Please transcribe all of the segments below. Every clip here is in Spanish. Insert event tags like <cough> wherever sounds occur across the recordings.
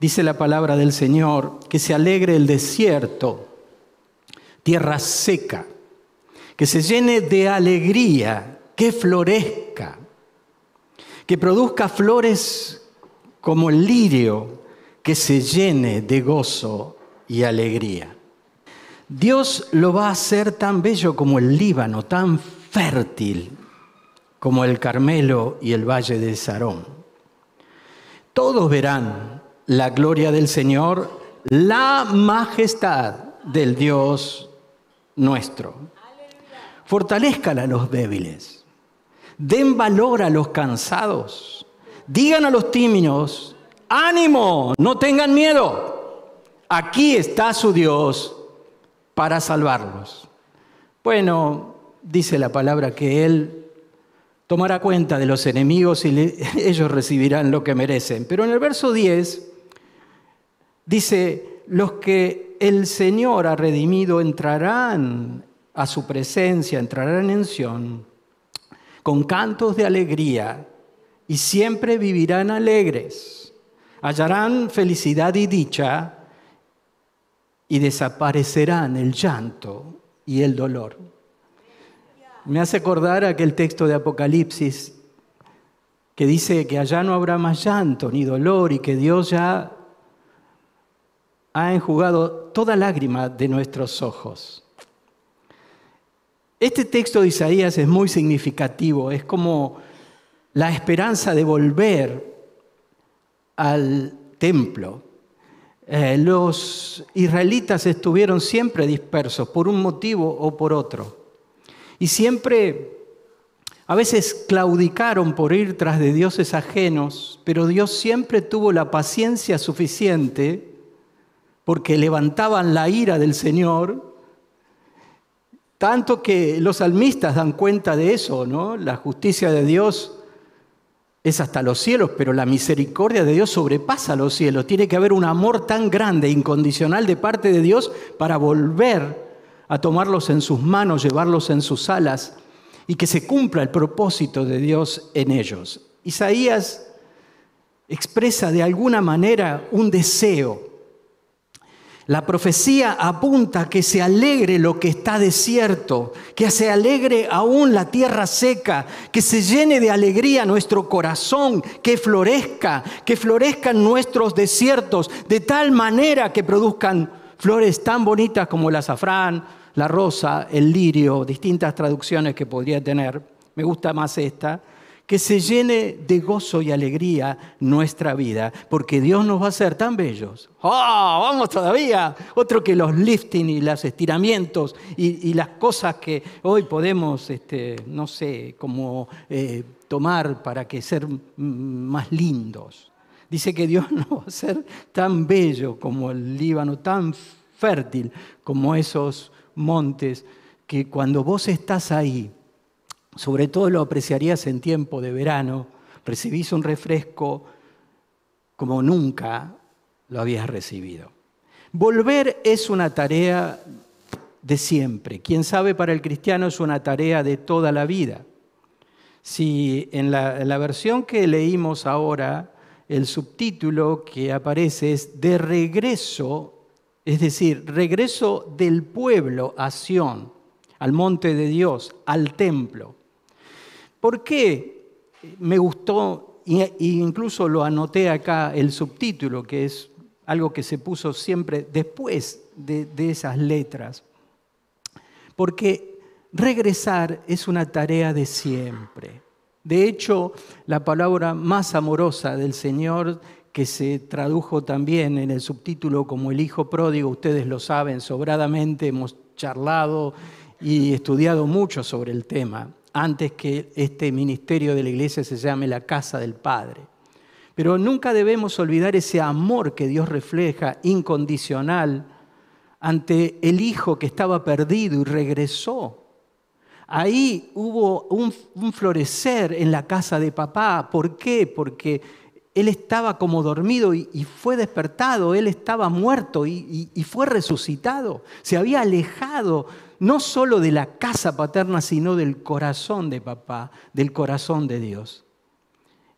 Dice la palabra del Señor, que se alegre el desierto, tierra seca, que se llene de alegría, que florezca, que produzca flores como el lirio, que se llene de gozo y alegría. Dios lo va a hacer tan bello como el Líbano, tan fértil como el Carmelo y el valle de Sarón. Todos verán la gloria del Señor, la majestad del Dios nuestro. Fortalezcan a los débiles, den valor a los cansados, digan a los tímidos, ánimo, no tengan miedo, aquí está su Dios para salvarlos. Bueno, dice la palabra que Él tomará cuenta de los enemigos y <laughs> ellos recibirán lo que merecen. Pero en el verso 10 dice, los que el Señor ha redimido entrarán a su presencia, entrarán en Sión con cantos de alegría y siempre vivirán alegres. Hallarán felicidad y dicha y desaparecerán el llanto y el dolor. Me hace acordar aquel texto de Apocalipsis que dice que allá no habrá más llanto ni dolor y que Dios ya ha enjugado toda lágrima de nuestros ojos. Este texto de Isaías es muy significativo, es como la esperanza de volver al templo. Eh, los israelitas estuvieron siempre dispersos por un motivo o por otro. Y siempre, a veces claudicaron por ir tras de dioses ajenos, pero Dios siempre tuvo la paciencia suficiente porque levantaban la ira del Señor, tanto que los salmistas dan cuenta de eso, ¿no? La justicia de Dios es hasta los cielos, pero la misericordia de Dios sobrepasa los cielos. Tiene que haber un amor tan grande, incondicional de parte de Dios para volver a tomarlos en sus manos, llevarlos en sus alas y que se cumpla el propósito de Dios en ellos. Isaías expresa de alguna manera un deseo. La profecía apunta a que se alegre lo que está desierto, que se alegre aún la tierra seca, que se llene de alegría nuestro corazón, que florezca, que florezcan nuestros desiertos, de tal manera que produzcan flores tan bonitas como el azafrán, la rosa, el lirio, distintas traducciones que podría tener, me gusta más esta, que se llene de gozo y alegría nuestra vida, porque Dios nos va a hacer tan bellos. ¡Oh, vamos todavía! Otro que los lifting y los estiramientos y, las cosas que hoy podemos, este, no sé, como eh, tomar para que ser más lindos. Dice que Dios <laughs> nos va a hacer tan bello como el Líbano, tan fértil como esos montes, que cuando vos estás ahí, sobre todo lo apreciarías en tiempo de verano, recibís un refresco como nunca lo habías recibido. Volver es una tarea de siempre. Quien sabe, para el cristiano es una tarea de toda la vida. Si en la, en la versión que leímos ahora, el subtítulo que aparece es de regreso es decir, regreso del pueblo a Sión, al monte de Dios, al templo. ¿Por qué me gustó, e incluso lo anoté acá, el subtítulo, que es algo que se puso siempre después de, de esas letras? Porque regresar es una tarea de siempre. De hecho, la palabra más amorosa del Señor que se tradujo también en el subtítulo como El Hijo Pródigo, ustedes lo saben sobradamente, hemos charlado y estudiado mucho sobre el tema, antes que este ministerio de la iglesia se llame la casa del Padre. Pero nunca debemos olvidar ese amor que Dios refleja incondicional ante el Hijo que estaba perdido y regresó. Ahí hubo un, florecer en la casa de papá. ¿Por qué? Porque él estaba como dormido y, fue despertado, él estaba muerto y, fue resucitado. Se había alejado no solo de la casa paterna, sino del corazón de papá, del corazón de Dios.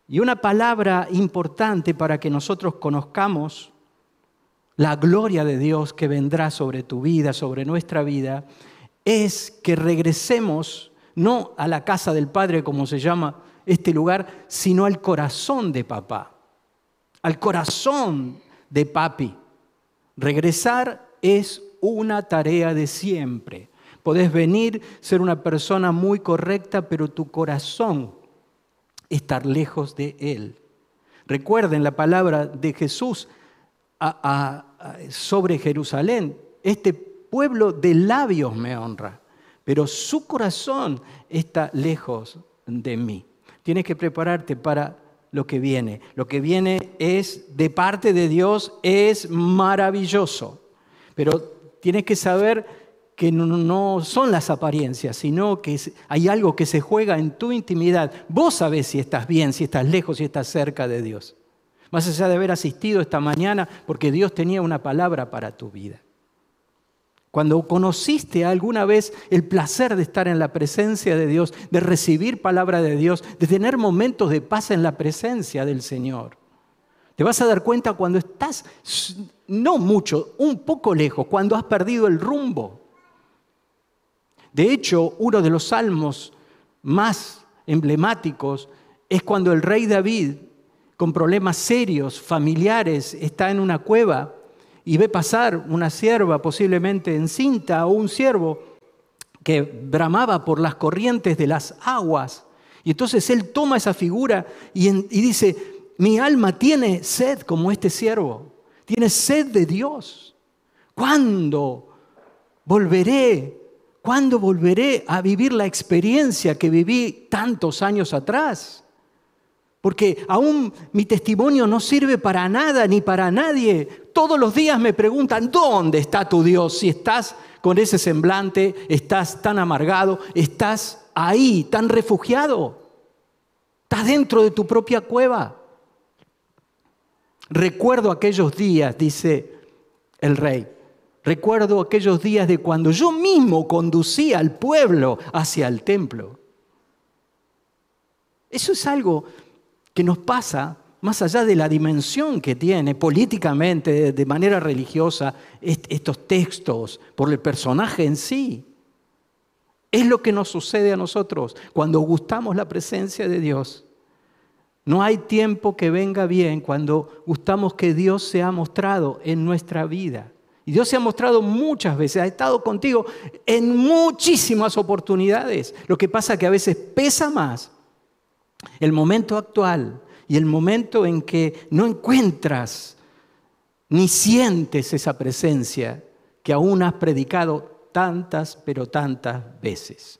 Y una palabra importante para que nosotros conozcamos la gloria de Dios que vendrá sobre tu vida, sobre nuestra vida, es que regresemos no a la casa del Padre, como se llama este lugar, sino al corazón de papá, al corazón de papi. Regresar es una tarea de siempre. Podés venir, ser una persona muy correcta, pero tu corazón estar lejos de Él. Recuerden la palabra de Jesús sobre Jerusalén. Este pueblo de labios me honra, pero su corazón está lejos de mí. Tienes que prepararte para lo que viene. Lo que viene es de parte de Dios, es maravilloso. Pero tienes que saber que no, son las apariencias, sino que hay algo que se juega en tu intimidad. Vos sabés si estás bien, si estás lejos, si estás cerca de Dios. Más allá de haber asistido esta mañana, porque Dios tenía una palabra para tu vida. Cuando conociste alguna vez el placer de estar en la presencia de Dios, de recibir palabra de Dios, de tener momentos de paz en la presencia del Señor. Te vas a dar cuenta cuando estás, no mucho, un poco lejos, cuando has perdido el rumbo. De hecho, uno de los salmos más emblemáticos es cuando el rey David, con problemas serios, familiares, está en una cueva y ve pasar una sierva posiblemente encinta o un siervo que bramaba por las corrientes de las aguas. Y entonces él toma esa figura y, dice, mi alma tiene sed como este siervo, tiene sed de Dios. ¿Cuándo volveré? ¿Cuándo volveré a vivir la experiencia que viví tantos años atrás? Porque aún mi testimonio no sirve para nada ni para nadie. Todos los días me preguntan, ¿dónde está tu Dios? Si estás con ese semblante, estás tan amargado, estás ahí, tan refugiado. Estás dentro de tu propia cueva. Recuerdo aquellos días, dice el rey. Recuerdo aquellos días de cuando yo mismo conducía al pueblo hacia el templo. Eso es algo que nos pasa más allá de la dimensión que tiene políticamente, de manera religiosa, estos textos, por el personaje en sí. Es lo que nos sucede a nosotros cuando gustamos la presencia de Dios. No hay tiempo que venga bien cuando gustamos que Dios se ha mostrado en nuestra vida. Y Dios se ha mostrado muchas veces, ha estado contigo en muchísimas oportunidades. Lo que pasa que a veces pesa más el momento actual y el momento en que no encuentras ni sientes esa presencia que aún has predicado tantas, pero tantas veces.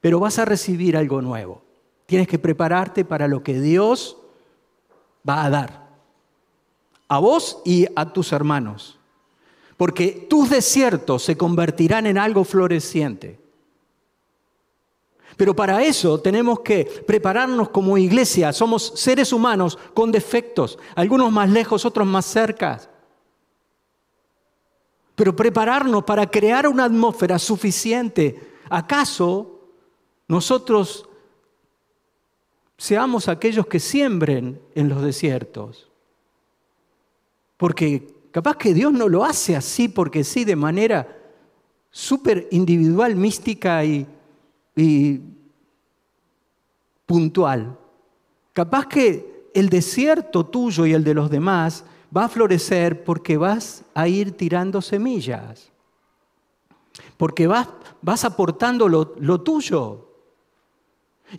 Pero vas a recibir algo nuevo. Tienes que prepararte para lo que Dios va a dar. A vos y a tus hermanos. Porque tus desiertos se convertirán en algo floreciente. Pero para eso tenemos que prepararnos como iglesia. Somos seres humanos con defectos, algunos más lejos, otros más cerca. Pero prepararnos para crear una atmósfera suficiente. ¿Acaso nosotros seamos aquellos que siembren en los desiertos? Porque capaz que Dios no lo hace así porque sí, de manera súper individual, mística y puntual. Capaz que el desierto tuyo y el de los demás va a florecer porque vas a ir tirando semillas, porque vas, vas aportando lo tuyo.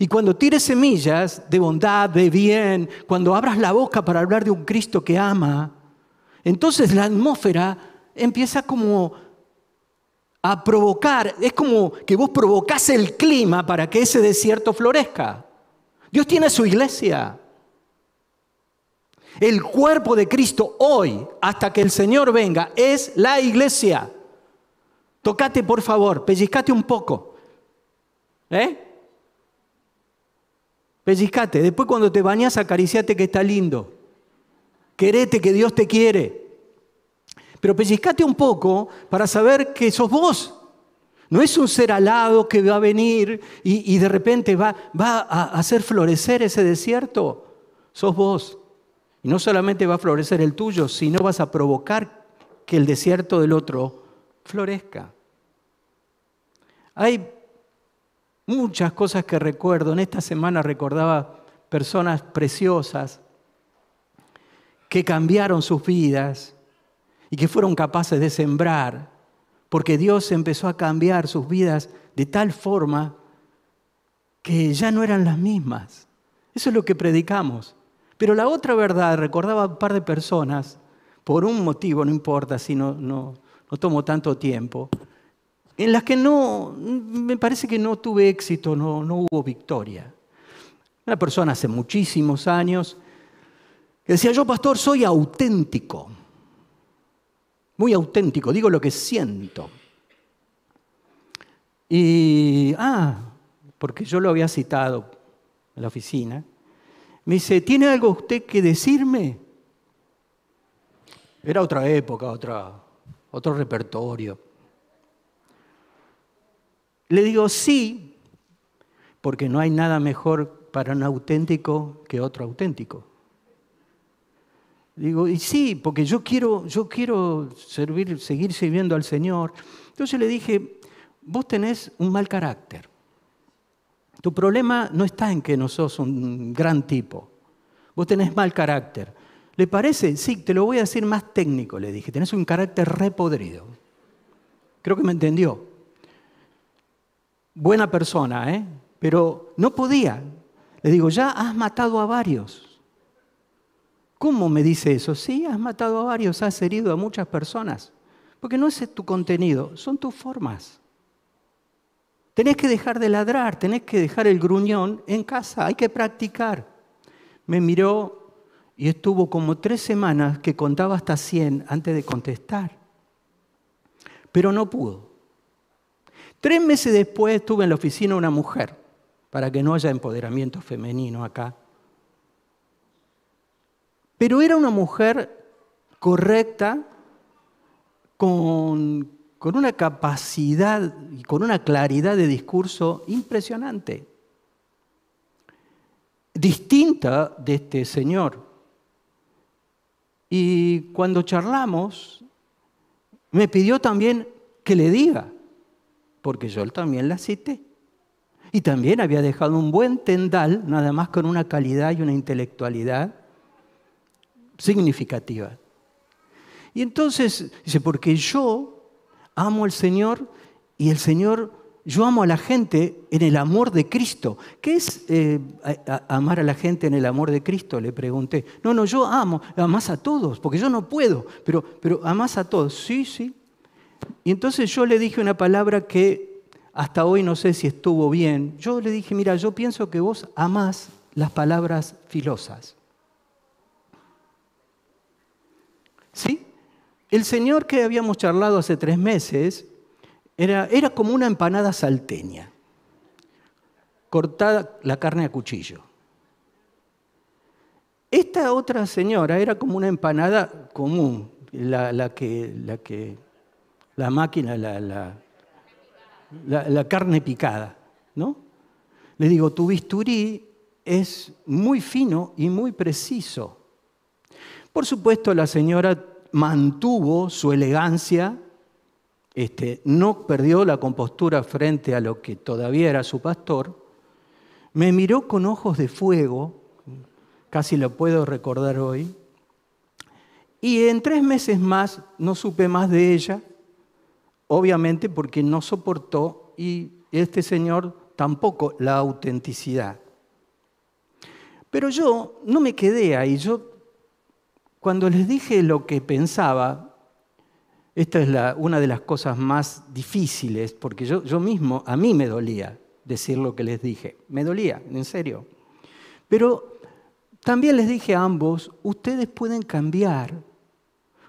Y cuando tires semillas de bondad, de bien, cuando abras la boca para hablar de un Cristo que ama, entonces la atmósfera empieza como a provocar, es como que vos provocás el clima para que ese desierto florezca. Dios tiene su iglesia. El cuerpo de Cristo hoy, hasta que el Señor venga, es la iglesia. Tocate, por favor, pellizcate un poco. ¿Eh? Pellizcate. Después cuando te bañas, acariciate que está lindo. Querete que Dios te quiere. Pero pellizcate un poco para saber que sos vos. No es un ser alado que va a venir y, de repente va, va a hacer florecer ese desierto. sos vos. Y no solamente va a florecer el tuyo, sino vas a provocar que el desierto del otro florezca. Hay muchas cosas que recuerdo. En esta semana recordaba personas preciosas que cambiaron sus vidas y que fueron capaces de sembrar, porque Dios empezó a cambiar sus vidas de tal forma que ya no eran las mismas. Eso es lo que predicamos. Pero la otra verdad, recordaba un par de personas, por un motivo, no importa si no, no, no tomo tanto tiempo, en las que no, me parece que no tuve éxito, no, no hubo victoria. Una persona hace muchísimos años decía, yo pastor soy auténtico, muy auténtico, digo lo que siento. Y, ah, porque yo lo había citado en la oficina, me dice, ¿tiene algo usted que decirme? Era otra época, otra, otro repertorio. Le digo, sí, porque no hay nada mejor para un auténtico que otro auténtico. Digo, y sí, porque yo quiero, yo quiero servir, seguir sirviendo al Señor. Entonces le dije, vos tenés un mal carácter. Tu problema no está en que no sos un gran tipo. Vos tenés mal carácter. ¿Le parece? Sí, te lo voy a decir más técnico, le dije. Tenés un carácter repodrido. Creo que me entendió. Buena persona, ¿eh? Pero no podía. Le digo, ya has matado a varios. ¿Cómo me dice eso? Sí, has matado a varios, has herido a muchas personas. Porque no es tu contenido, son tus formas. Tenés que dejar de ladrar, tenés que dejar el gruñón en casa, hay que practicar. Me miró y estuvo como tres semanas que contaba hasta 100 antes de contestar. Pero no pudo. Tres meses después estuve en la oficina una mujer, para que no haya empoderamiento femenino acá. Pero era una mujer correcta, con, una capacidad y con una claridad de discurso impresionante, distinta de este señor. Y cuando charlamos, me pidió también que le diga, porque yo también la cité. Y también había dejado un buen tendal, nada más con una calidad y una intelectualidad significativa. Y entonces dice, porque yo amo al Señor y el Señor, yo amo a la gente en el amor de Cristo. ¿Qué es eh, amar a la gente en el amor de Cristo? Le pregunté. No, no, yo amo, amas a todos, porque yo no puedo, pero, pero amas a todos. Sí, sí. Y entonces yo le dije una palabra que hasta hoy no sé si estuvo bien. Yo le dije, mira, yo pienso que vos amás las palabras filosas. ¿Sí? El Señor que habíamos charlado hace tres meses era, era como una empanada salteña, cortada la carne a cuchillo. Esta otra señora era como una empanada común, la, que, la, que, la máquina, la, la, la, carne picada, ¿no? Le digo, tu bisturí es muy fino y muy preciso. Por supuesto, la señora mantuvo su elegancia, este, no perdió la compostura frente a lo que todavía era su pastor, me miró con ojos de fuego, casi lo puedo recordar hoy, y en tres meses más no supe más de ella, obviamente porque no soportó y este señor tampoco la autenticidad. Pero yo no me quedé ahí, yo cuando les dije lo que pensaba, esta es una de las cosas más difíciles, porque yo, yo mismo, a mí me dolía decir lo que les dije, me dolía, en serio. Pero también les dije a ambos, ustedes pueden cambiar,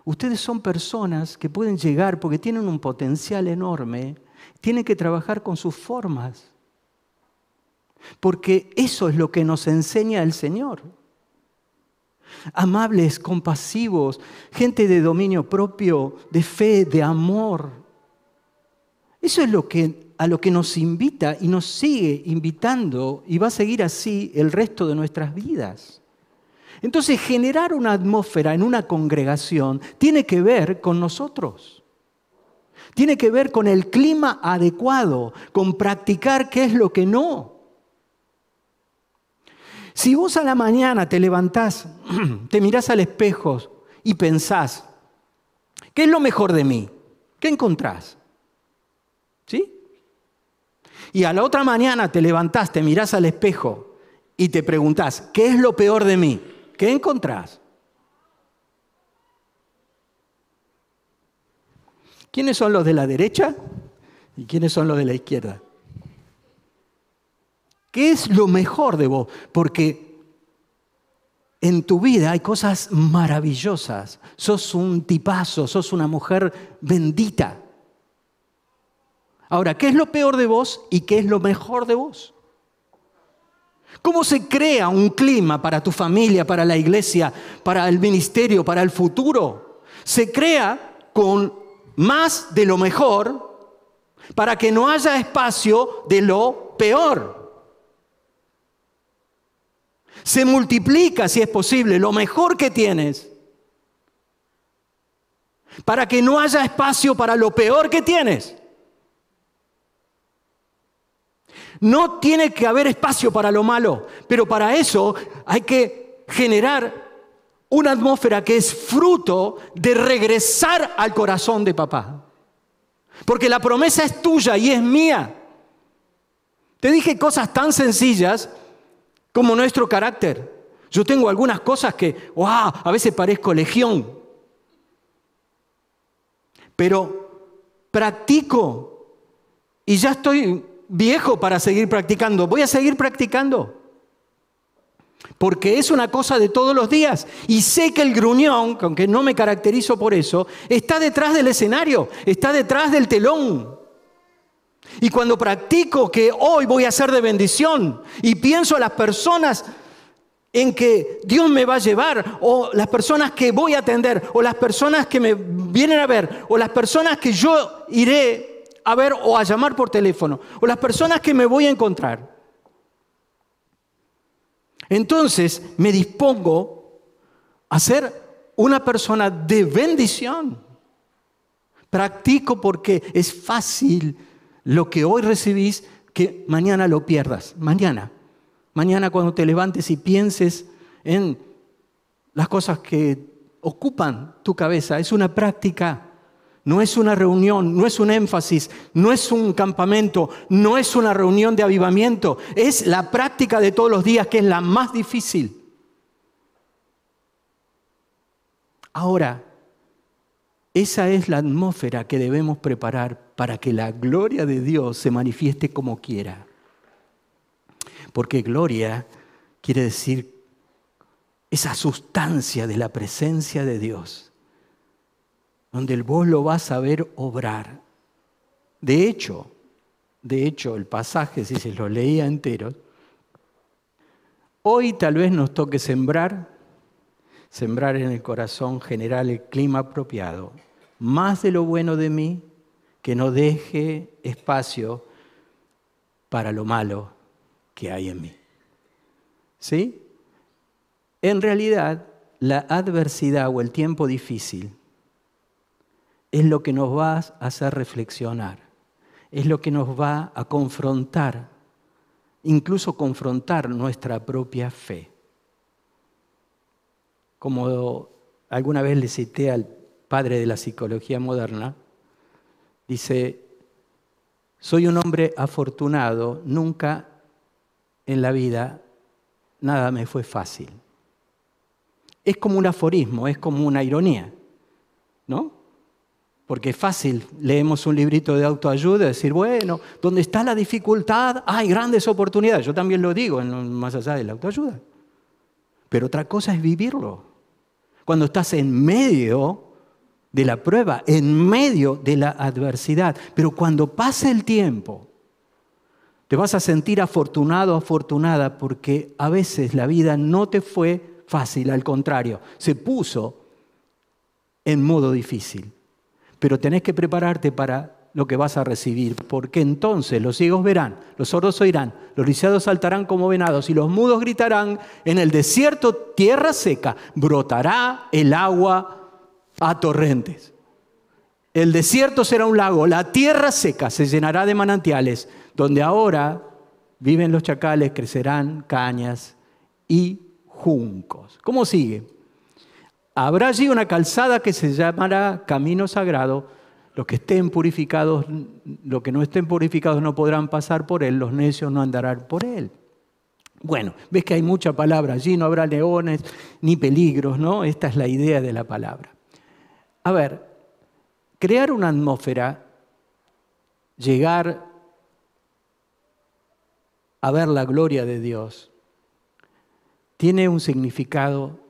ustedes son personas que pueden llegar porque tienen un potencial enorme, tienen que trabajar con sus formas, porque eso es lo que nos enseña el Señor amables, compasivos, gente de dominio propio, de fe, de amor. Eso es lo que, a lo que nos invita y nos sigue invitando y va a seguir así el resto de nuestras vidas. Entonces, generar una atmósfera en una congregación tiene que ver con nosotros. Tiene que ver con el clima adecuado, con practicar qué es lo que no. Si vos a la mañana te levantás, <clears throat> te mirás al espejo y pensás, ¿qué es lo mejor de mí? ¿Qué encontrás? ¿Sí? Y a la otra mañana te levantás, te mirás al espejo y te preguntás, ¿qué es lo peor de mí? ¿Qué encontrás? ¿Quiénes son los de la derecha y quiénes son los de la izquierda? ¿Qué es lo mejor de vos? Porque en tu vida hay cosas maravillosas. Sos un tipazo, sos una mujer bendita. Ahora, ¿qué es lo peor de vos y qué es lo mejor de vos? ¿Cómo se crea un clima para tu familia, para la iglesia, para el ministerio, para el futuro? Se crea con más de lo mejor para que no haya espacio de lo peor. Se multiplica, si es posible, lo mejor que tienes para que no haya espacio para lo peor que tienes. No tiene que haber espacio para lo malo, pero para eso hay que generar una atmósfera que es fruto de regresar al corazón de papá. Porque la promesa es tuya y es mía. Te dije cosas tan sencillas como nuestro carácter. Yo tengo algunas cosas que, wow, a veces parezco legión. Pero practico y ya estoy viejo para seguir practicando. Voy a seguir practicando. Porque es una cosa de todos los días. Y sé que el gruñón, aunque no me caracterizo por eso, está detrás del escenario, está detrás del telón. Y cuando practico que hoy voy a ser de bendición y pienso a las personas en que Dios me va a llevar, o las personas que voy a atender, o las personas que me vienen a ver, o las personas que yo iré a ver o a llamar por teléfono, o las personas que me voy a encontrar. Entonces me dispongo a ser una persona de bendición. Practico porque es fácil lo que hoy recibís que mañana lo pierdas. Mañana. Mañana cuando te levantes y pienses en las cosas que ocupan tu cabeza. Es una práctica no es una reunión, no es un énfasis, no es un campamento, no es una reunión de avivamiento, es la práctica de todos los días que es la más difícil. Ahora, esa es la atmósfera que debemos preparar para que la gloria de Dios se manifieste como quiera. Porque gloria quiere decir esa sustancia de la presencia de Dios donde vos lo vas a ver obrar. De hecho, de hecho, el pasaje, si se lo leía entero, hoy tal vez nos toque sembrar, sembrar en el corazón general el clima apropiado, más de lo bueno de mí, que no deje espacio para lo malo que hay en mí. ¿Sí? En realidad, la adversidad o el tiempo difícil es lo que nos va a hacer reflexionar, es lo que nos va a confrontar, incluso confrontar nuestra propia fe. Como alguna vez le cité al padre de la psicología moderna, dice, soy un hombre afortunado, nunca en la vida nada me fue fácil. Es como un aforismo, es como una ironía, ¿no? Porque es fácil, leemos un librito de autoayuda y decir, bueno, donde está la dificultad hay grandes oportunidades. Yo también lo digo, más allá de la autoayuda. Pero otra cosa es vivirlo. Cuando estás en medio de la prueba, en medio de la adversidad. Pero cuando pase el tiempo, te vas a sentir afortunado, afortunada, porque a veces la vida no te fue fácil, al contrario, se puso en modo difícil pero tenés que prepararte para lo que vas a recibir, porque entonces los ciegos verán, los sordos oirán, los lisiados saltarán como venados y los mudos gritarán, en el desierto, tierra seca, brotará el agua a torrentes. El desierto será un lago, la tierra seca se llenará de manantiales, donde ahora viven los chacales, crecerán cañas y juncos. ¿Cómo sigue? Habrá allí una calzada que se llamará camino sagrado los que estén purificados, los que no estén purificados no podrán pasar por él, los necios no andarán por él. Bueno, ves que hay mucha palabra allí, no habrá leones ni peligros, ¿no? Esta es la idea de la palabra. A ver, crear una atmósfera, llegar a ver la gloria de Dios, tiene un significado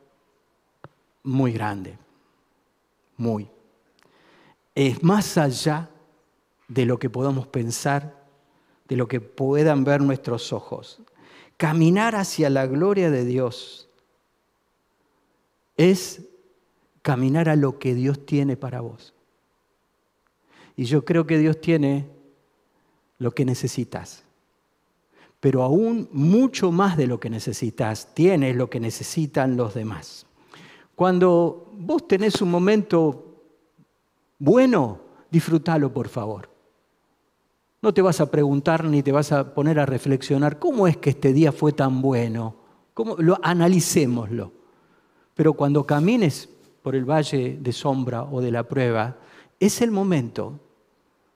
muy grande, muy es más allá de lo que podamos pensar, de lo que puedan ver nuestros ojos. Caminar hacia la gloria de Dios es caminar a lo que Dios tiene para vos. Y yo creo que Dios tiene lo que necesitas. Pero aún mucho más de lo que necesitas, tienes lo que necesitan los demás. Cuando vos tenés un momento bueno, disfrútalo por favor. No te vas a preguntar ni te vas a poner a reflexionar cómo es que este día fue tan bueno. ¿Cómo? Lo, analicémoslo. Pero cuando camines por el valle de sombra o de la prueba, es el momento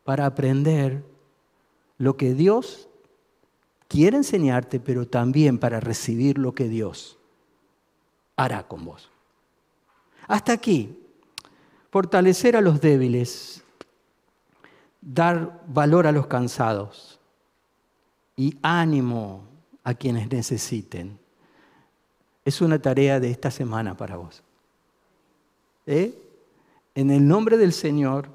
para aprender lo que Dios quiere enseñarte, pero también para recibir lo que Dios hará con vos. Hasta aquí fortalecer a los débiles, dar valor a los cansados y ánimo a quienes necesiten. Es una tarea de esta semana para vos. ¿Eh? En el nombre del Señor,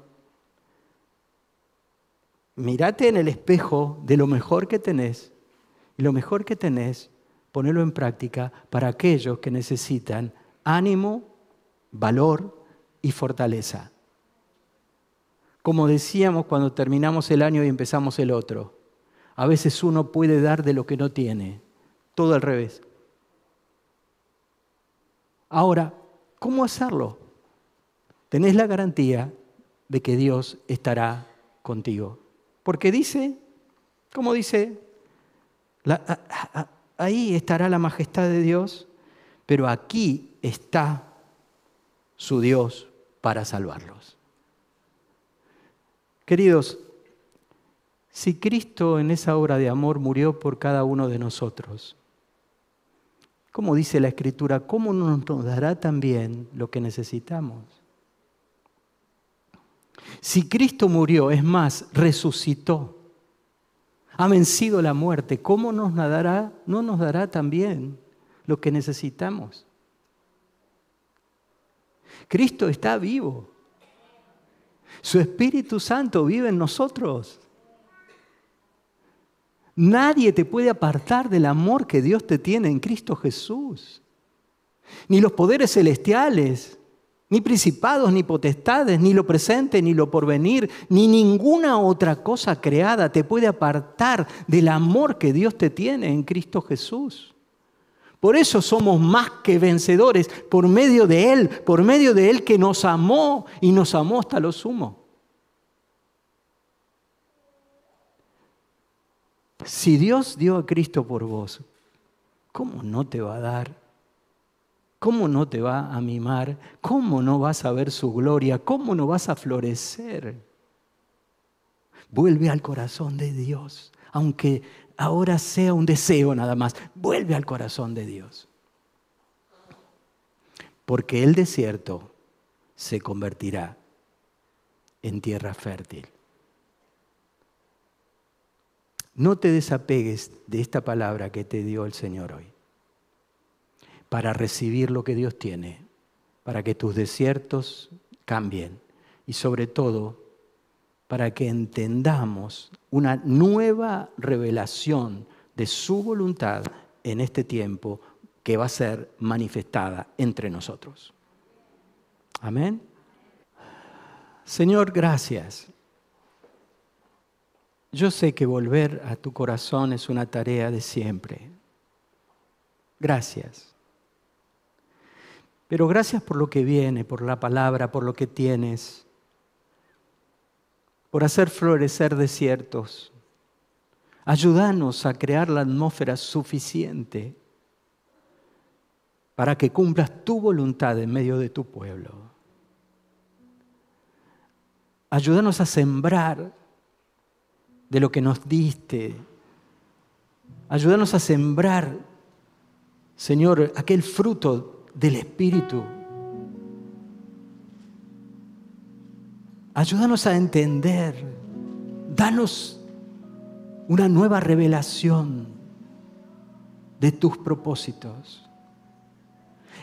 mirate en el espejo de lo mejor que tenés y lo mejor que tenés, ponelo en práctica para aquellos que necesitan ánimo, valor y fortaleza. Como decíamos cuando terminamos el año y empezamos el otro, a veces uno puede dar de lo que no tiene, todo al revés. Ahora, ¿cómo hacerlo? Tenés la garantía de que Dios estará contigo. Porque dice, ¿cómo dice? ahí estará la majestad de Dios, pero aquí está su Dios para salvarlos. Queridos, si Cristo en esa obra de amor murió por cada uno de nosotros, como dice la Escritura, ¿cómo nos dará también lo que necesitamos? Si Cristo murió, es más, resucitó, ha vencido la muerte, ¿cómo nos no nos dará también lo que necesitamos? Cristo está vivo. Su Espíritu Santo vive en nosotros. Nadie te puede apartar del amor que Dios te tiene en Cristo Jesús. Ni los poderes celestiales, ni principados, ni potestades, ni lo presente, ni lo porvenir, ni ninguna otra cosa creada te puede apartar del amor que Dios te tiene en Cristo Jesús. Por eso somos más que vencedores, por medio de Él, por medio de Él que nos amó y nos amó hasta lo sumo. Si Dios dio a Cristo por vos, ¿cómo no te va a dar? ¿Cómo no te va a mimar? ¿Cómo no vas a ver su gloria? ¿Cómo no vas a florecer? Vuelve al corazón de Dios, aunque ahora sea un deseo nada más. Vuelve al corazón de Dios. Porque el desierto se convertirá en tierra fértil. No te desapegues de esta palabra que te dio el Señor hoy para recibir lo que Dios tiene, para que tus desiertos cambien y sobre todo para que entendamos una nueva revelación de su voluntad en este tiempo que va a ser manifestada entre nosotros. Amén. Señor, gracias. yo sé que volver a tu corazón es una tarea de siempre. Gracias. Pero gracias por lo que viene, por la palabra, por lo que tienes, por hacer florecer desiertos. Ayúdanos a crear la atmósfera suficiente para que cumplas tu voluntad en medio de tu pueblo. Ayúdanos a sembrar de lo que nos diste. Ayúdanos a sembrar, Señor, aquel fruto del Espíritu. Ayúdanos a entender. Danos una nueva revelación de tus propósitos.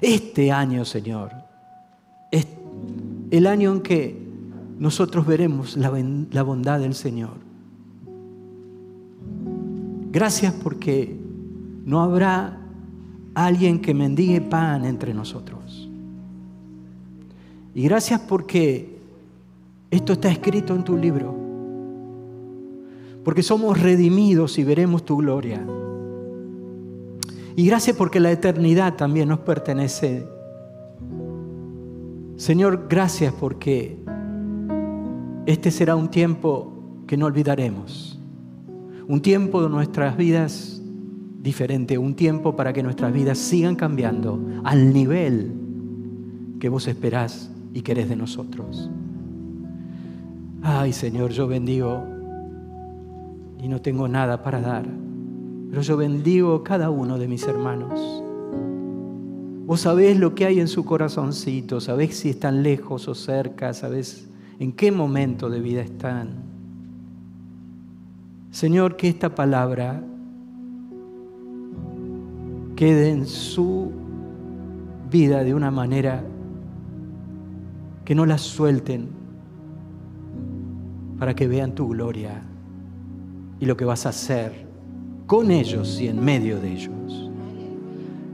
Este año, Señor, es el año en que nosotros veremos la, bondad del Señor. Gracias porque no habrá alguien que mendigue pan entre nosotros. Y gracias porque esto está escrito en tu libro. Porque somos redimidos y veremos tu gloria. Y gracias porque la eternidad también nos pertenece. Señor, gracias porque este será un tiempo que no olvidaremos. Un tiempo de nuestras vidas diferente, un tiempo para que nuestras vidas sigan cambiando al nivel que vos esperás y querés de nosotros. Ay Señor, yo bendigo y no tengo nada para dar. Pero yo bendigo cada uno de mis hermanos. Vos sabés lo que hay en su corazoncito, sabés si están lejos o cerca, sabés en qué momento de vida están. Señor, que esta palabra quede en su vida de una manera que no la suelten para que vean tu gloria y lo que vas a hacer con ellos y en medio de ellos.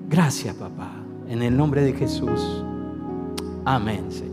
Gracias, papá. En el nombre de Jesús. Amén, Señor.